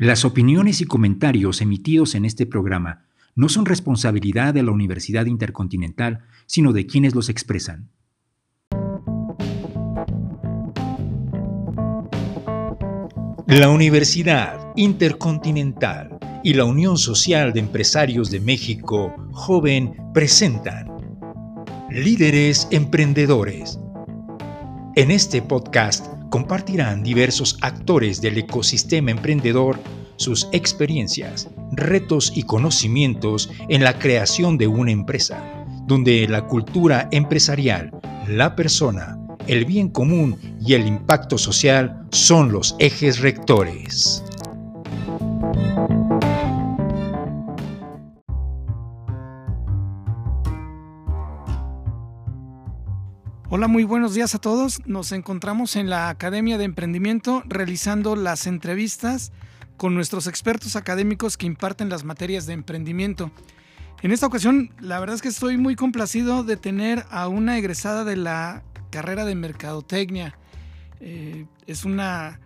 Las opiniones y comentarios emitidos en este programa no son responsabilidad de la Universidad Intercontinental, sino de quienes los expresan. La Universidad Intercontinental y la Unión Social de Empresarios de México, Joven, presentan Líderes Emprendedores. En este podcast compartirán diversos actores del ecosistema emprendedor sus experiencias, retos y conocimientos en la creación de una empresa, donde la cultura empresarial, la persona, el bien común y el impacto social son los ejes rectores. Hola, muy buenos días a todos. Nos encontramos en la Academia de Emprendimiento realizando las entrevistas con nuestros expertos académicos que imparten las materias de emprendimiento. En esta ocasión, la verdad es que estoy muy complacido de tener a una egresada de la carrera de Mercadotecnia. Eh, es una,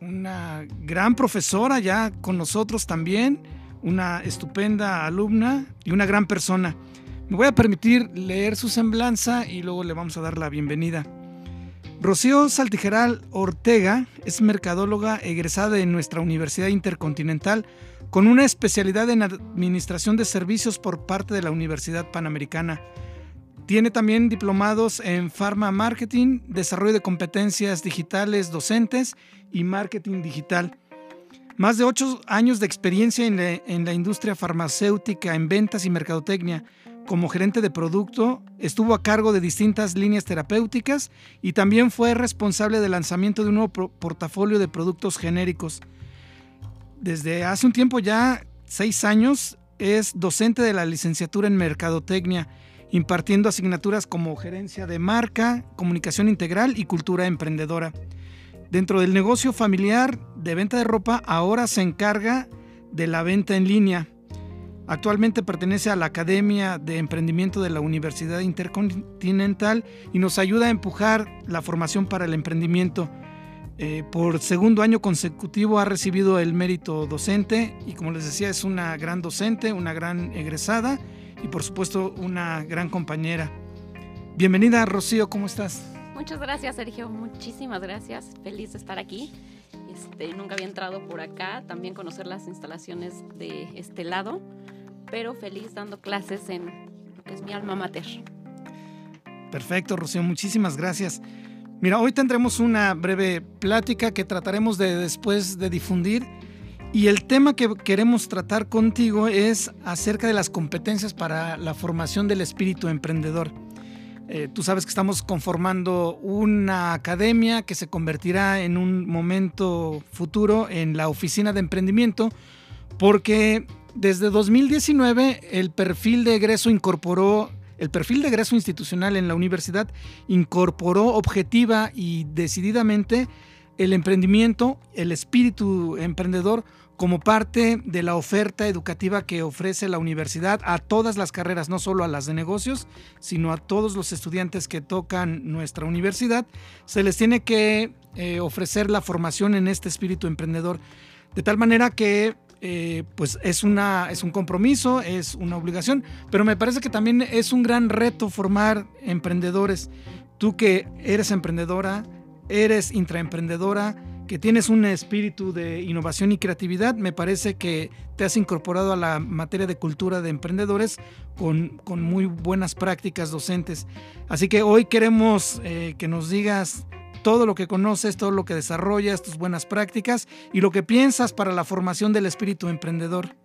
una gran profesora ya con nosotros también, una estupenda alumna y una gran persona. Me voy a permitir leer su semblanza y luego le vamos a dar la bienvenida. Rocío Saltijeral Ortega es mercadóloga egresada de nuestra Universidad Intercontinental con una especialidad en Administración de Servicios por parte de la Universidad Panamericana. Tiene también diplomados en Pharma Marketing, Desarrollo de Competencias Digitales Docentes y Marketing Digital. Más de ocho años de experiencia en en la industria farmacéutica en ventas y mercadotecnia como gerente de producto, estuvo a cargo de distintas líneas terapéuticas y también fue responsable del lanzamiento de un nuevo portafolio de productos genéricos. Desde hace un tiempo ya, seis años, es docente de la licenciatura en Mercadotecnia, impartiendo asignaturas como gerencia de marca, comunicación integral y cultura emprendedora. Dentro del negocio familiar de venta de ropa, ahora se encarga de la venta en línea Actualmente pertenece a la Academia de Emprendimiento de la Universidad Intercontinental y nos ayuda a empujar la formación para el emprendimiento. Eh, por segundo año consecutivo ha recibido el mérito docente y como les decía es una gran docente, una gran egresada y por supuesto una gran compañera. Bienvenida Rocío, ¿cómo estás? Muchas gracias Sergio, muchísimas gracias, feliz de estar aquí. Este, nunca había entrado por acá, también conocer las instalaciones de este lado pero feliz dando clases en lo que es mi alma mater. Perfecto, Rocío, muchísimas gracias. Mira, hoy tendremos una breve plática que trataremos de después de difundir y el tema que queremos tratar contigo es acerca de las competencias para la formación del espíritu emprendedor. Eh, tú sabes que estamos conformando una academia que se convertirá en un momento futuro en la oficina de emprendimiento porque desde 2019 el perfil de egreso incorporó, el perfil de egreso institucional en la universidad incorporó objetiva y decididamente el emprendimiento, el espíritu emprendedor como parte de la oferta educativa que ofrece la universidad a todas las carreras, no solo a las de negocios, sino a todos los estudiantes que tocan nuestra universidad, se les tiene que eh, ofrecer la formación en este espíritu emprendedor. De tal manera que eh, pues es, una, es un compromiso, es una obligación, pero me parece que también es un gran reto formar emprendedores. Tú que eres emprendedora, eres intraemprendedora, que tienes un espíritu de innovación y creatividad, me parece que te has incorporado a la materia de cultura de emprendedores con, con muy buenas prácticas docentes. Así que hoy queremos eh, que nos digas todo lo que conoces, todo lo que desarrollas, tus buenas prácticas y lo que piensas para la formación del espíritu emprendedor.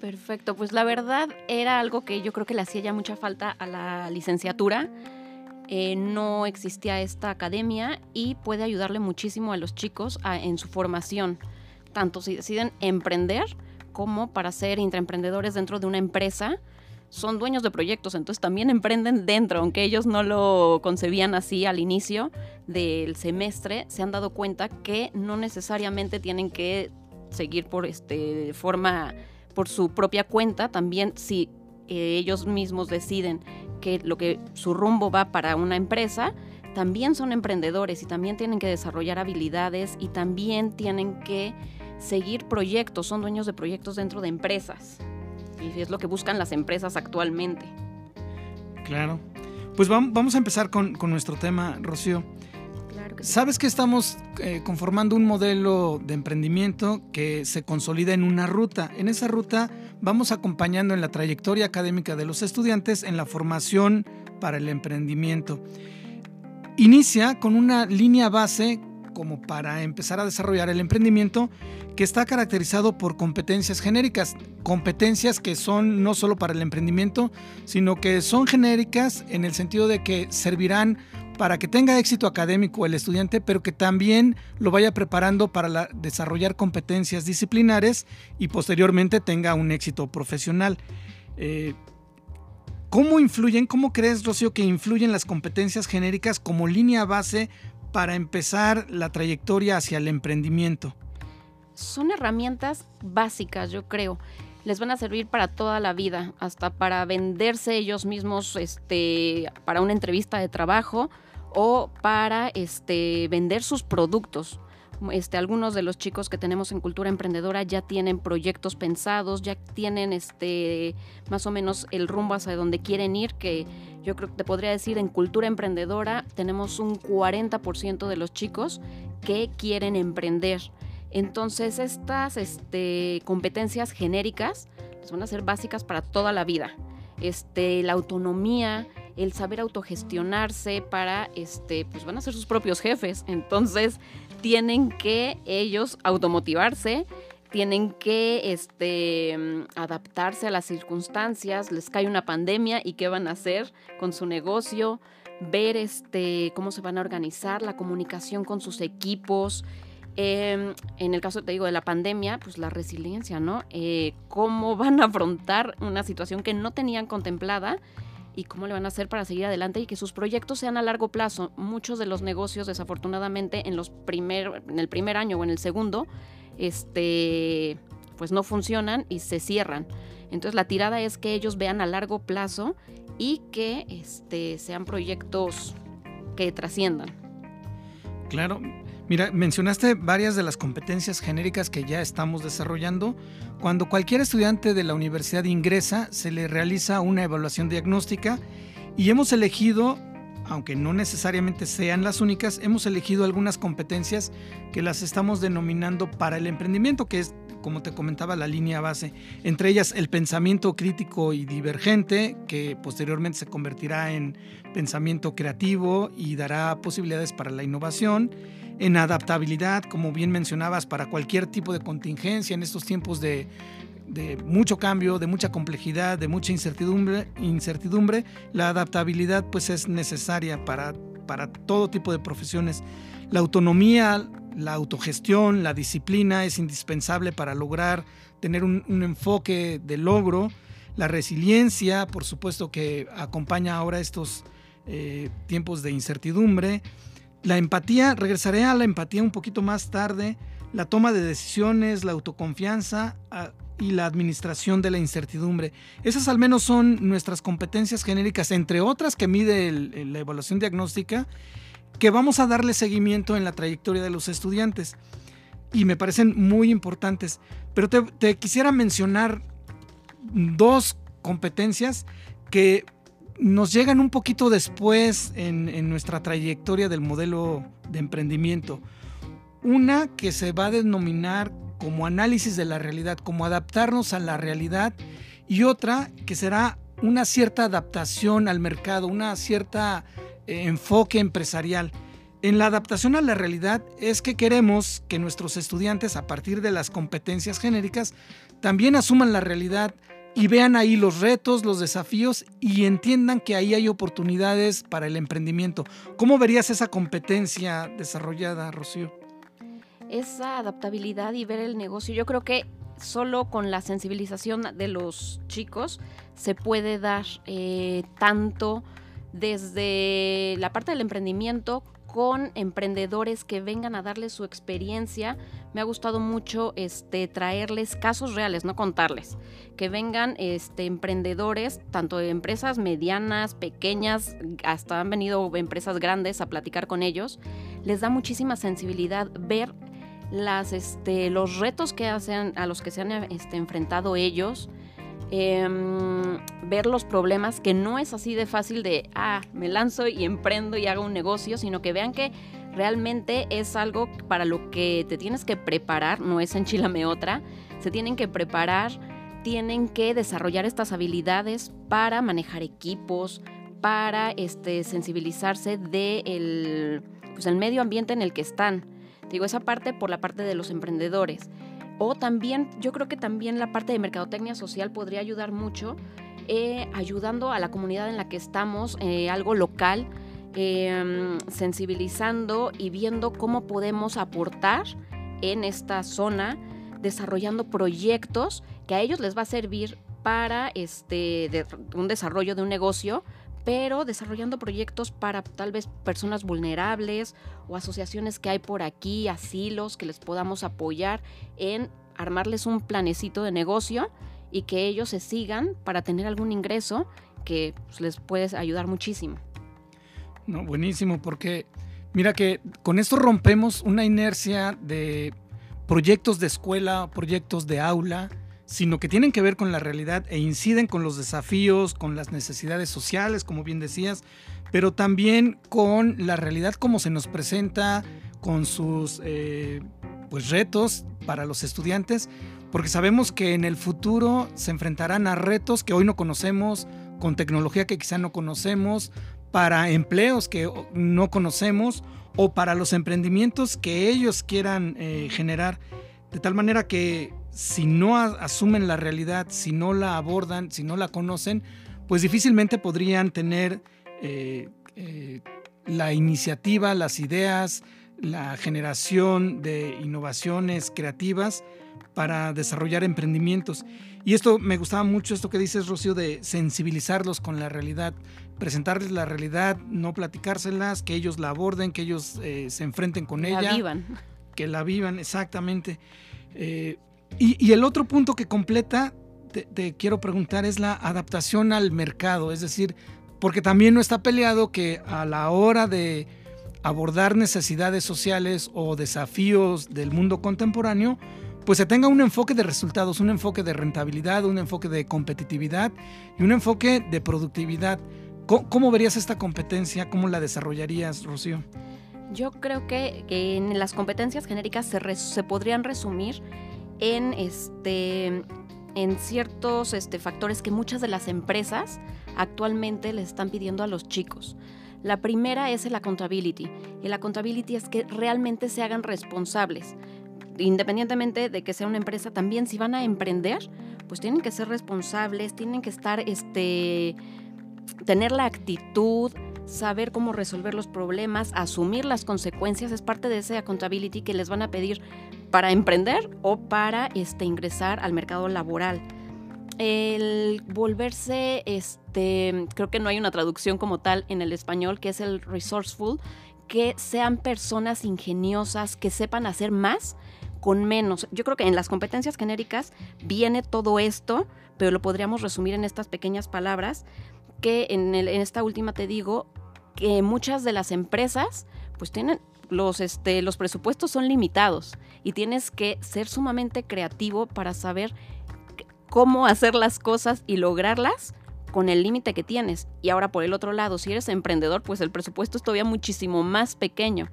Perfecto, pues la verdad era algo que yo creo que le hacía ya mucha falta a la licenciatura. Eh, no existía esta academia y puede ayudarle muchísimo a los chicos en su formación, tanto si deciden emprender como para ser intraemprendedores dentro de una empresa son dueños de proyectos, entonces también emprenden dentro, aunque ellos no lo concebían así al inicio del semestre, se han dado cuenta que no necesariamente tienen que seguir por este forma por su propia cuenta, también si eh, ellos mismos deciden que lo que su rumbo va para una empresa, también son emprendedores y también tienen que desarrollar habilidades y también tienen que seguir proyectos, son dueños de proyectos dentro de empresas. Y es lo que buscan las empresas actualmente. Claro. Pues vamos a empezar con, nuestro tema, Rocío. Sabes que estamos eh, conformando un modelo de emprendimiento que se consolida en una ruta. En esa ruta vamos acompañando en la trayectoria académica de los estudiantes en la formación para el emprendimiento. Inicia con una línea base como para empezar a desarrollar el emprendimiento que está caracterizado por competencias genéricas, competencias que son no solo para el emprendimiento, sino que son genéricas en el sentido de que servirán para que tenga éxito académico el estudiante, pero que también lo vaya preparando para desarrollar competencias disciplinares y posteriormente tenga un éxito profesional. Eh, ¿Cómo influyen, cómo crees, Rocío, que influyen las competencias genéricas como línea base para empezar la trayectoria hacia el emprendimiento? Son herramientas básicas, yo creo. Les van a servir para toda la vida, hasta para venderse ellos mismos este, para una entrevista de trabajo o para este, vender sus productos. Este, algunos de los chicos que tenemos en Cultura Emprendedora ya tienen proyectos pensados, ya tienen este, más o menos el rumbo hacia donde quieren ir, que yo creo que te podría decir en Cultura Emprendedora tenemos un 40% de los chicos que quieren emprender. Entonces estas este, competencias genéricas les van a ser básicas para toda la vida. Este, la autonomía, el saber autogestionarse para, este, pues van a ser sus propios jefes. Entonces, tienen que ellos automotivarse, tienen que este, adaptarse a las circunstancias, les cae una pandemia y qué van a hacer con su negocio, ver este, cómo se van a organizar, la comunicación con sus equipos. Em, en el caso, te digo, de la pandemia, pues la resiliencia, ¿no? Eh, cómo van a afrontar una situación que no tenían contemplada y cómo le van a hacer para seguir adelante y que sus proyectos sean a largo plazo. Muchos de los negocios, desafortunadamente, en, los primer, en el primer año o en el segundo, este, pues no funcionan y se cierran. Entonces la tirada es que ellos vean a largo plazo y que este, sean proyectos que trasciendan. Claro, Mira, mencionaste varias de las competencias genéricas que ya estamos desarrollando. Cuando cualquier estudiante de la universidad ingresa, se le realiza una evaluación diagnóstica y hemos elegido, aunque no necesariamente sean las únicas, hemos elegido algunas competencias que las estamos denominando para el emprendimiento, que es, como te comentaba, la línea base. Entre ellas, el pensamiento crítico y divergente, que posteriormente se convertirá en pensamiento creativo y dará posibilidades para la innovación en adaptabilidad, como bien mencionabas, para cualquier tipo de contingencia en estos tiempos de, mucho cambio, de mucha complejidad, de mucha incertidumbre, incertidumbre, la adaptabilidad pues es necesaria para, para todo tipo de profesiones. La autonomía, la autogestión, la disciplina es indispensable para lograr tener un, enfoque de logro. La resiliencia, por supuesto que acompaña ahora estos eh, tiempos de incertidumbre. La empatía, regresaré a la empatía un poquito más tarde, la toma de decisiones, la autoconfianza ah, y la administración de la incertidumbre. Esas al menos son nuestras competencias genéricas, entre otras que mide la evaluación diagnóstica, que vamos a darle seguimiento en la trayectoria de los estudiantes. Y me parecen muy importantes. Pero te, quisiera mencionar dos competencias que nos llegan un poquito después en, nuestra trayectoria del modelo de emprendimiento. Una que se va a denominar como análisis de la realidad, como adaptarnos a la realidad, y otra que será una cierta adaptación al mercado, una cierta enfoque empresarial. En la adaptación a la realidad es que queremos que nuestros estudiantes, a partir de las competencias genéricas, también asuman la realidad y vean ahí los retos, los desafíos y entiendan que ahí hay oportunidades para el emprendimiento. ¿Cómo verías esa competencia desarrollada, Rocío? Esa adaptabilidad y ver el negocio, yo creo que solo con la sensibilización de los chicos se puede dar eh, tanto desde la parte del emprendimiento con emprendedores que vengan a darles su experiencia. Me ha gustado mucho este, traerles casos reales, no contarles. Que vengan este, emprendedores, tanto de empresas medianas, pequeñas, hasta han venido empresas grandes a platicar con ellos. Les da muchísima sensibilidad ver este, los retos que hacen, a los que se han este, enfrentado ellos, em, ver los problemas, que no es así de fácil de, ah, me lanzo y emprendo y hago un negocio, sino que vean que realmente es algo para lo que te tienes que preparar, no es enchilame otra, se tienen que preparar, tienen que desarrollar estas habilidades para manejar equipos, para este, sensibilizarse del pues, el medio ambiente en el que están. Digo, esa parte por la parte de los emprendedores. O también, yo creo que también la parte de mercadotecnia social podría ayudar mucho, eh, ayudando a la comunidad en la que estamos, eh, algo local, em, sensibilizando y viendo cómo podemos aportar en esta zona, desarrollando proyectos que a ellos les va a servir para este, un desarrollo de un negocio, pero desarrollando proyectos para tal vez personas vulnerables o asociaciones que hay por aquí, asilos, que les podamos apoyar en armarles un planecito de negocio y que ellos se sigan para tener algún ingreso que pues, les puede ayudar muchísimo. No, buenísimo, porque mira que con esto rompemos una inercia de proyectos de escuela, proyectos de aula, sino que tienen que ver con la realidad e inciden con los desafíos, con las necesidades sociales, como bien decías, pero también con la realidad como se nos presenta, con sus eh, pues retos para los estudiantes, porque sabemos que en el futuro se enfrentarán a retos que hoy no conocemos, con tecnología que quizá no conocemos, para empleos que no conocemos o para los emprendimientos que ellos quieran eh, generar. De tal manera que si no asumen la realidad, si no la abordan, si no la conocen, pues difícilmente podrían tener eh, eh, la iniciativa, las ideas, la generación de innovaciones creativas para desarrollar emprendimientos. Y esto me gustaba mucho, esto que dices, Rocío, de sensibilizarlos con la realidad, presentarles la realidad, no platicárselas, que ellos la aborden, que ellos eh, se enfrenten con ella. La vivan. Que la vivan, exactamente. Y, el otro punto que completa, te, quiero preguntar, es la adaptación al mercado. Es decir, porque también no está peleado que a la hora de abordar necesidades sociales o desafíos del mundo contemporáneo, pues se tenga un enfoque de resultados, un enfoque de rentabilidad, un enfoque de competitividad y un enfoque de productividad. ¿Cómo, verías esta competencia? ¿Cómo la desarrollarías, Rocío? Yo creo que, en las competencias genéricas se, podrían resumir en, este, en ciertos este, factores que muchas de las empresas actualmente les están pidiendo a los chicos. La primera es el accountability. El accountability es que realmente se hagan responsables. Independientemente de que sea una empresa, también si van a emprender, pues tienen que ser responsables, tienen que estar, este, tener la actitud, saber cómo resolver los problemas, asumir las consecuencias, es parte de ese accountability que les van a pedir para emprender o para este, ingresar al mercado laboral. El volverse, este, creo que no hay una traducción como tal en el español, que es el resourceful, que sean personas ingeniosas, que sepan hacer más con menos. Yo creo que en las competencias genéricas viene todo esto, pero lo podríamos resumir en estas pequeñas palabras, que en, en esta última te digo, que muchas de las empresas pues tienen los, este, los presupuestos son limitados y tienes que ser sumamente creativo para saber cómo hacer las cosas y lograrlas con el límite que tienes. Y ahora por el otro lado, si eres emprendedor, pues el presupuesto es todavía muchísimo más pequeño.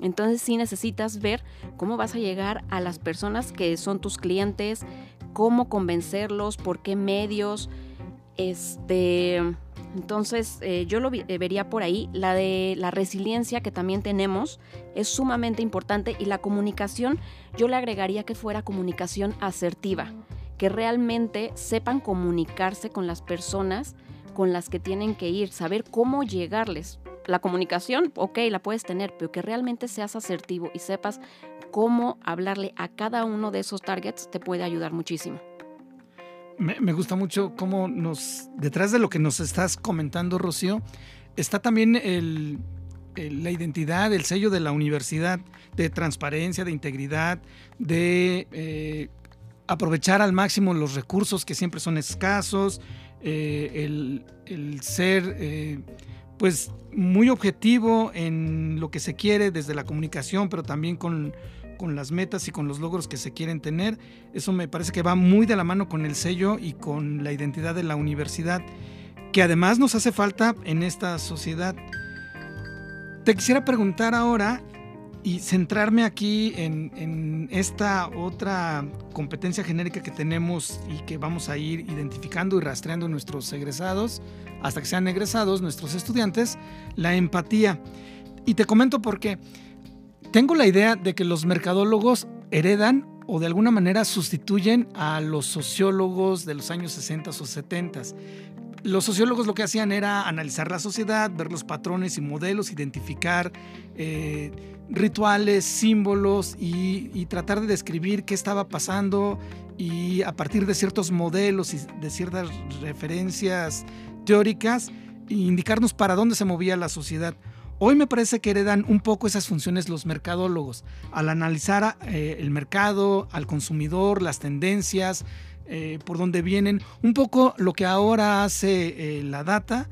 Entonces sí necesitas ver cómo vas a llegar a las personas que son tus clientes, cómo convencerlos, por qué medios, este entonces, eh, yo lo eh, vería por ahí. La de la resiliencia que también tenemos es sumamente importante y la comunicación, yo le agregaría que fuera comunicación asertiva, que realmente sepan comunicarse con las personas con las que tienen que ir, saber cómo llegarles. La comunicación, ok, la puedes tener, pero que realmente seas asertivo y sepas cómo hablarle a cada uno de esos targets te puede ayudar muchísimo me, gusta mucho cómo nos, detrás de lo que nos estás comentando, Rocío, está también el, la identidad, el sello de la universidad, de transparencia, de integridad, de eh, aprovechar al máximo los recursos que siempre son escasos, eh, el, ser eh, pues muy objetivo en lo que se quiere desde la comunicación, pero también con con las metas y con los logros que se quieren tener. Eso me parece que va muy de la mano con el sello y con la identidad de la universidad, que además nos hace falta en esta sociedad. Te quisiera preguntar ahora y centrarme aquí en, esta otra competencia genérica que tenemos y que vamos a ir identificando y rastreando nuestros egresados, hasta que sean egresados nuestros estudiantes, la empatía. Y te comento por qué. Tengo la idea de que los mercadólogos heredan o de alguna manera sustituyen a los sociólogos de los años 60 o 70 los sociólogos lo que hacían era analizar la sociedad, ver los patrones y modelos, identificar eh, rituales, símbolos y, tratar de describir qué estaba pasando y a partir de ciertos modelos y de ciertas referencias teóricas, indicarnos para dónde se movía la sociedad. Hoy me parece que heredan un poco esas funciones los mercadólogos, al analizar eh, el mercado, al consumidor, las tendencias, eh, por dónde vienen, un poco lo que ahora hace eh, la data,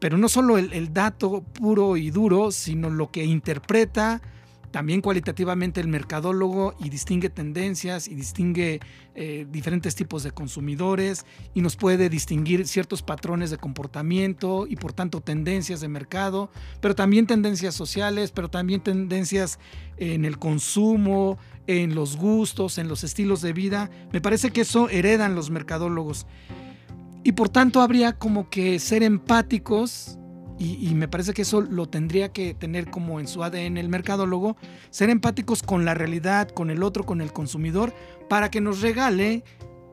pero no solo el, dato puro y duro, sino lo que interpreta también cualitativamente el mercadólogo y distingue tendencias y distingue diferentes tipos de consumidores y nos puede distinguir ciertos patrones de comportamiento y por tanto tendencias de mercado, pero también tendencias sociales, pero también tendencias en el consumo, en los gustos, en los estilos de vida. Me parece que eso heredan los mercadólogos. Y por tanto habría como que ser empáticos, y, me parece que eso lo tendría que tener como en su ADN el mercadólogo, ser empáticos con la realidad, con el otro, con el consumidor, para que nos regale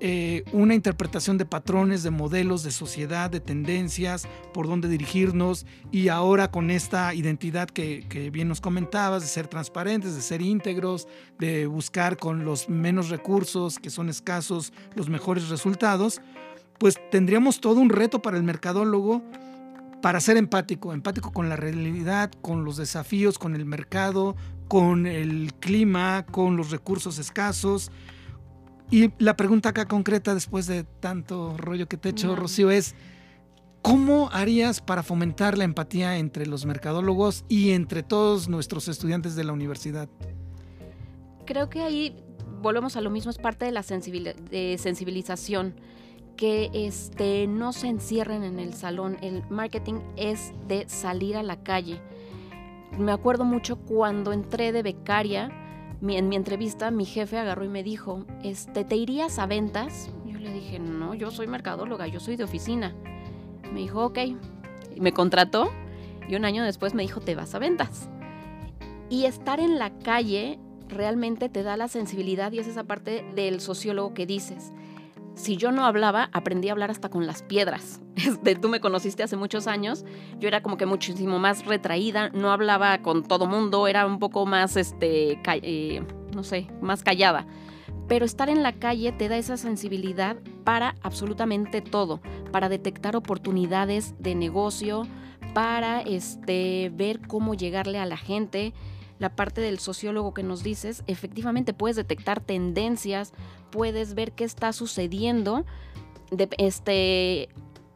eh, una interpretación de patrones, de modelos, de sociedad, de tendencias, por dónde dirigirnos y ahora con esta identidad que, que, bien nos comentabas, de ser transparentes, de ser íntegros, de buscar con los menos recursos, que son escasos, los mejores resultados, pues tendríamos todo un reto para el mercadólogo para ser empático, empático con la realidad, con los desafíos, con el mercado, con el clima, con los recursos escasos. Y la pregunta acá concreta, después de tanto rollo que te he hecho, Rocío, es, ¿cómo harías para fomentar la empatía entre los mercadólogos y entre todos nuestros estudiantes de la universidad? Creo que ahí volvemos a lo mismo, es parte de la sensibilización, que este, no se encierren en el salón. El marketing es de salir a la calle. Me acuerdo mucho cuando entré de becaria, en mi entrevista mi jefe agarró y me dijo, este, ¿te irías a ventas? Yo le dije, no, yo soy mercadóloga, yo soy de oficina. Me dijo, ok. Me contrató y un año después me dijo, te vas a ventas. Y estar en la calle realmente te da la sensibilidad y es esa parte del sociólogo que dices si yo no hablaba, aprendí a hablar hasta con las piedras. Este, tú me conociste hace muchos años, yo era como que muchísimo más retraída, no hablaba con todo mundo, era un poco más, este, eh, no sé, más callada. Pero estar en la calle te da esa sensibilidad para absolutamente todo, para detectar oportunidades de negocio, para este, ver cómo llegarle a la gente la parte del sociólogo que nos dices, efectivamente puedes detectar tendencias, puedes ver qué está sucediendo, este,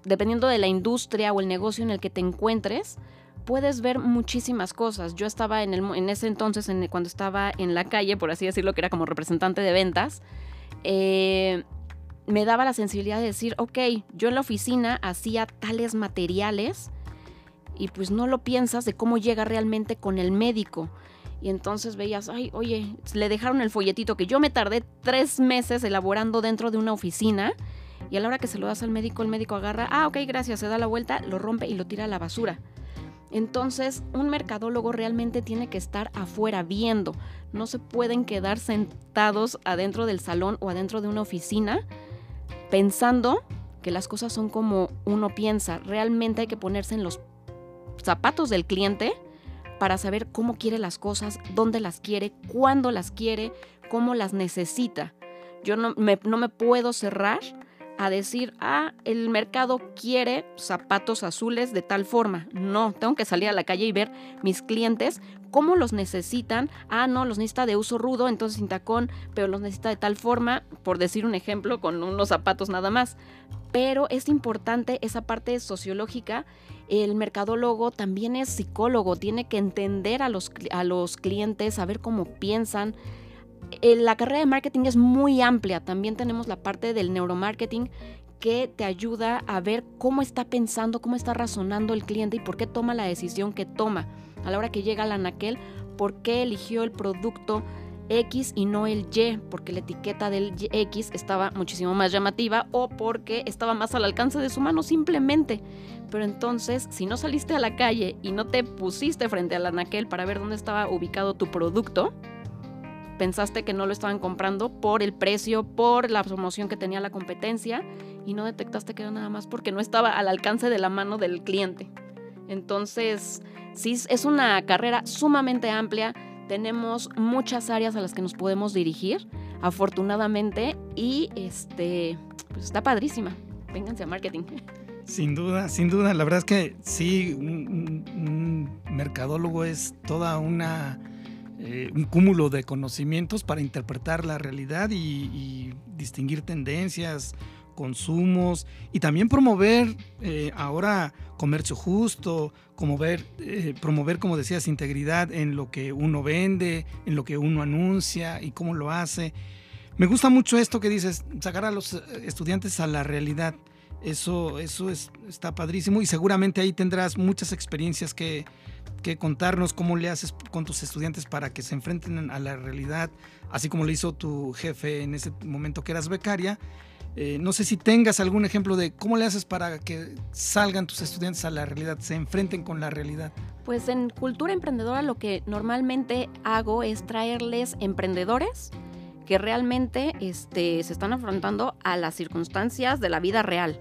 dependiendo de la industria o el negocio en el que te encuentres, puedes ver muchísimas cosas. Yo estaba en, el, en ese entonces, en, cuando estaba en la calle, por así decirlo, que era como representante de ventas, eh, me daba la sensibilidad de decir, ok, yo en la oficina hacía tales materiales y pues no lo piensas de cómo llega realmente con el médico. Y entonces veías, ay, oye, le dejaron el folletito que yo me tardé tres meses elaborando dentro de una oficina. Y a la hora que se lo das al médico, el médico agarra, ah, ok, gracias, se da la vuelta, lo rompe y lo tira a la basura. Entonces, un mercadólogo realmente tiene que estar afuera viendo. No se pueden quedar sentados adentro del salón o adentro de una oficina pensando que las cosas son como uno piensa. Realmente hay que ponerse en los zapatos del cliente para saber cómo quiere las cosas, dónde las quiere, cuándo las quiere, cómo las necesita. Yo no me, puedo cerrar a decir, ah, el mercado quiere zapatos azules de tal forma. No, tengo que salir a la calle y ver mis clientes cómo los necesitan. Ah, no, los necesita de uso rudo, entonces sin tacón, pero los necesita de tal forma, por decir un ejemplo, con unos zapatos nada más. Pero es importante esa parte sociológica. El mercadólogo también es psicólogo, tiene que entender a los, a los clientes, saber cómo piensan. Eh, la carrera de marketing es muy amplia, también tenemos la parte del neuromarketing que te ayuda a ver cómo está pensando, cómo está razonando el cliente y por qué toma la decisión que toma. A la hora que llega la anaquel, por qué eligió el producto X y no el Y, porque la etiqueta del X estaba muchísimo más llamativa o porque estaba más al alcance de su mano simplemente. Pero entonces, si no saliste a la calle y no te pusiste frente al anaquel para ver dónde estaba ubicado tu producto, pensaste que no lo estaban comprando por el precio, por la promoción que tenía la competencia y no detectaste que era nada más porque no estaba al alcance de la mano del cliente. Entonces, sí, es una carrera sumamente amplia tenemos muchas áreas a las que nos podemos dirigir, afortunadamente, y este, pues está padrísima. Vénganse a marketing. Sin duda, sin duda. La verdad es que sí, un, mercadólogo es toda una eh, un cúmulo de conocimientos para interpretar la realidad y, y distinguir tendencias, consumos y también promover eh, ahora comercio justo, promover, eh, promover, como decías, integridad en lo que uno vende, en lo que uno anuncia y cómo lo hace. Me gusta mucho esto que dices, sacar a los eh, estudiantes a la realidad. Eso, eso es, está padrísimo y seguramente ahí tendrás muchas experiencias que, que contarnos, cómo le haces con tus estudiantes para que se enfrenten a la realidad, así como le hizo tu jefe en ese momento que eras becaria eh, no sé si tengas algún ejemplo de cómo le haces para que salgan tus estudiantes a la realidad, se enfrenten con la realidad. Pues en Cultura Emprendedora lo que normalmente hago es traerles emprendedores que realmente este, se están afrontando a las circunstancias de la vida real.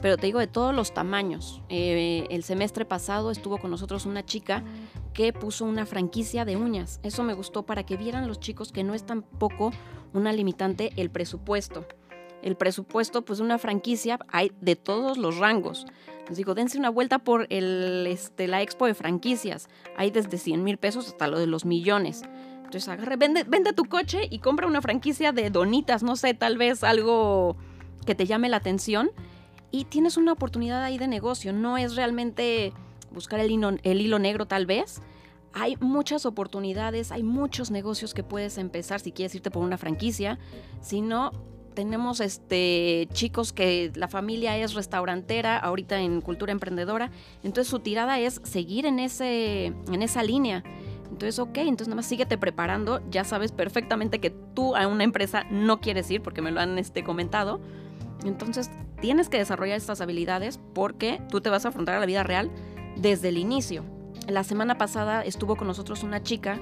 Pero te digo de todos los tamaños. Eh, el semestre pasado estuvo con nosotros una chica que puso una franquicia de uñas. Eso me gustó para que vieran los chicos que no es tampoco una limitante el presupuesto el presupuesto, pues una franquicia hay de todos los rangos. Les digo, dense una vuelta por el, este, la expo de franquicias. Hay desde 100 mil pesos hasta lo de los millones. Entonces agarre, vende, vende tu coche y compra una franquicia de donitas, no sé, tal vez algo que te llame la atención. Y tienes una oportunidad ahí de negocio. No es realmente buscar el hilo, el hilo negro tal vez. Hay muchas oportunidades, hay muchos negocios que puedes empezar si quieres irte por una franquicia. Si no, tenemos este chicos que la familia es restaurantera, ahorita en cultura emprendedora, entonces su tirada es seguir en ese en esa línea. Entonces, ok, entonces nada más síguete preparando, ya sabes perfectamente que tú a una empresa no quieres ir porque me lo han este, comentado. Entonces, tienes que desarrollar estas habilidades porque tú te vas a afrontar a la vida real desde el inicio. La semana pasada estuvo con nosotros una chica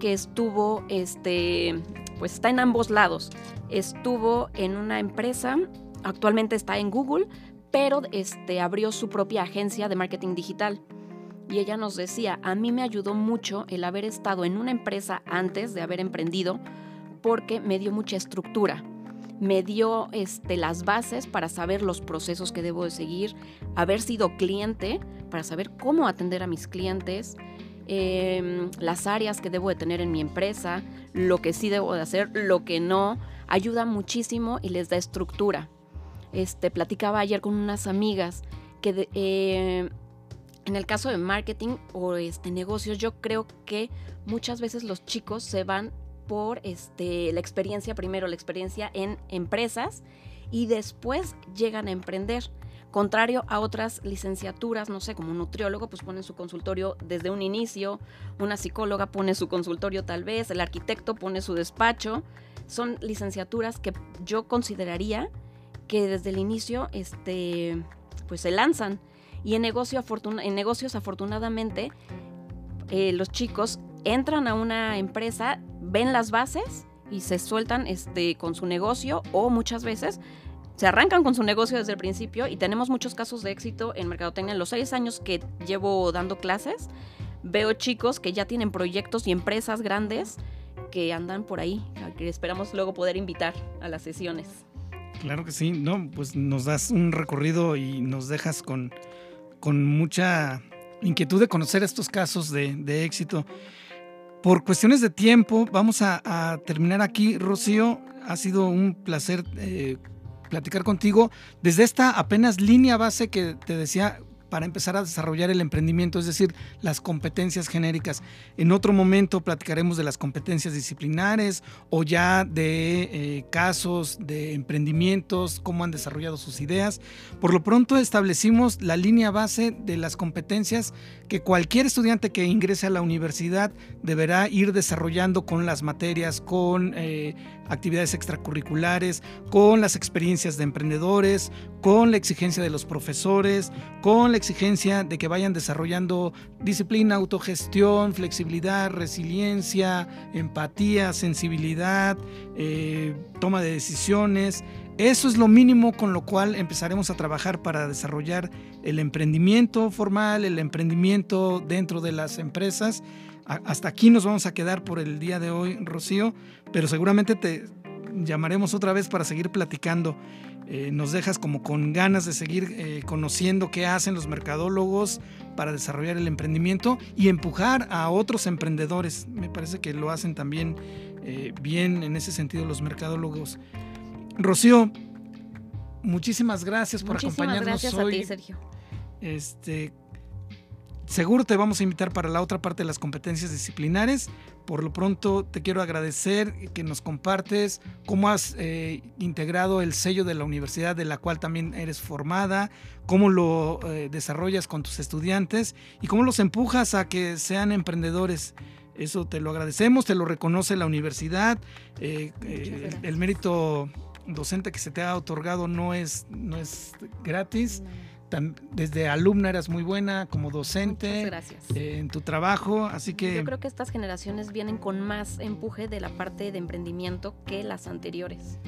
que estuvo este pues está en ambos lados. Estuvo en una empresa, actualmente está en Google, pero este, abrió su propia agencia de marketing digital. Y ella nos decía, a mí me ayudó mucho el haber estado en una empresa antes de haber emprendido porque me dio mucha estructura. Me dio este, las bases para saber los procesos que debo de seguir, haber sido cliente para saber cómo atender a mis clientes, Em, las áreas que debo de tener en mi empresa, lo que sí debo de hacer, lo que no, ayuda muchísimo y les da estructura. Este, platicaba ayer con unas amigas que eh, en el caso de marketing o este, negocios, yo creo que muchas veces los chicos se van por este, la experiencia primero, la experiencia en empresas y después llegan a emprender. Contrario a otras licenciaturas, no sé, como un nutriólogo, pues pone su consultorio desde un inicio, una psicóloga pone su consultorio tal vez, el arquitecto pone su despacho. Son licenciaturas que yo consideraría que desde el inicio este, pues se lanzan. Y en, en negocios, afortunadamente, eh, los chicos entran a una empresa, ven las bases y se sueltan este, con su negocio o muchas veces se arrancan con su negocio desde el principio y tenemos muchos casos de éxito en mercadotecnia. En los seis años que llevo dando clases, veo chicos que ya tienen proyectos y empresas grandes que andan por ahí, que esperamos luego poder invitar a las sesiones. Claro que sí, no, pues nos das un recorrido y nos dejas con, con mucha inquietud de conocer estos casos de, éxito. Por cuestiones de tiempo, vamos a, terminar aquí. Rocío, ha sido un placer eh, platicar contigo desde esta apenas línea base que te decía para empezar a desarrollar el emprendimiento, es decir, las competencias genéricas. En otro momento platicaremos de las competencias disciplinares o ya de eh, casos de emprendimientos, cómo han desarrollado sus ideas. Por lo pronto establecimos la línea base de las competencias que cualquier estudiante que ingrese a la universidad deberá ir desarrollando con las materias, con eh, actividades extracurriculares, con las experiencias de emprendedores, con la exigencia de los profesores, con la exigencia de que vayan desarrollando disciplina, autogestión, flexibilidad, resiliencia, empatía, sensibilidad, eh, toma de decisiones. Eso es lo mínimo con lo cual empezaremos a trabajar para desarrollar el emprendimiento formal, el emprendimiento dentro de las empresas hasta aquí nos vamos a quedar por el día de hoy, Rocío, pero seguramente te llamaremos otra vez para seguir platicando. Eh, nos dejas como con ganas de seguir eh, conociendo qué hacen los mercadólogos para desarrollar el emprendimiento y empujar a otros emprendedores. Me parece que lo hacen también eh, bien en ese sentido los mercadólogos. Rocío, muchísimas gracias por acompañarnos gracias hoy. A ti, Sergio. Este, Seguro te vamos a invitar para la otra parte de las competencias disciplinares. Por lo pronto te quiero agradecer que nos compartes cómo has eh, integrado el sello de la universidad de la cual también eres formada, cómo lo eh, desarrollas con tus estudiantes y cómo los empujas a que sean emprendedores. Eso te lo agradecemos, te lo reconoce la universidad. Eh, el mérito docente que se te ha otorgado no es, no es gratis desde alumna eras muy buena, como docente eh, en tu trabajo, así que... Yo creo que estas generaciones vienen con más empuje de la parte de emprendimiento que las anteriores.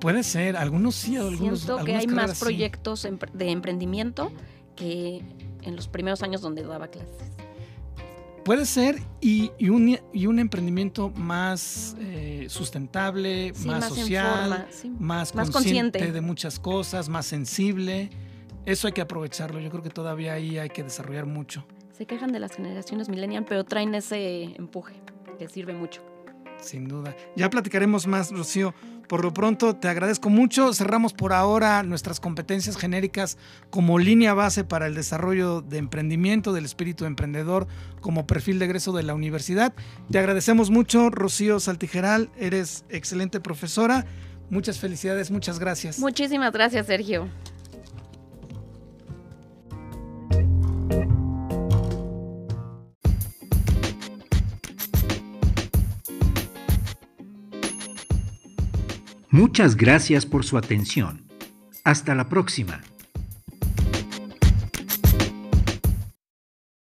puede ser, algunos sí, algunos Siento que hay más proyectos de emprendimiento que en los primeros años donde daba clases. Puede ser y, un, y un, emprendimiento más eh, sustentable, más, social, más, consciente, de muchas cosas, más sensible. Eso hay que aprovecharlo. Yo creo que todavía ahí hay que desarrollar mucho. Se quejan de las generaciones millennial, pero traen ese empuje que sirve mucho. Sin duda. Ya platicaremos más, Rocío. Por lo pronto, te agradezco mucho. Cerramos por ahora nuestras competencias genéricas como línea base para el desarrollo de emprendimiento, del espíritu emprendedor como perfil de egreso de la universidad. Te agradecemos mucho, Rocío Saltijeral. Eres excelente profesora. Muchas felicidades, muchas gracias. Muchísimas gracias, Sergio. Muchas gracias por su atención. Hasta la próxima.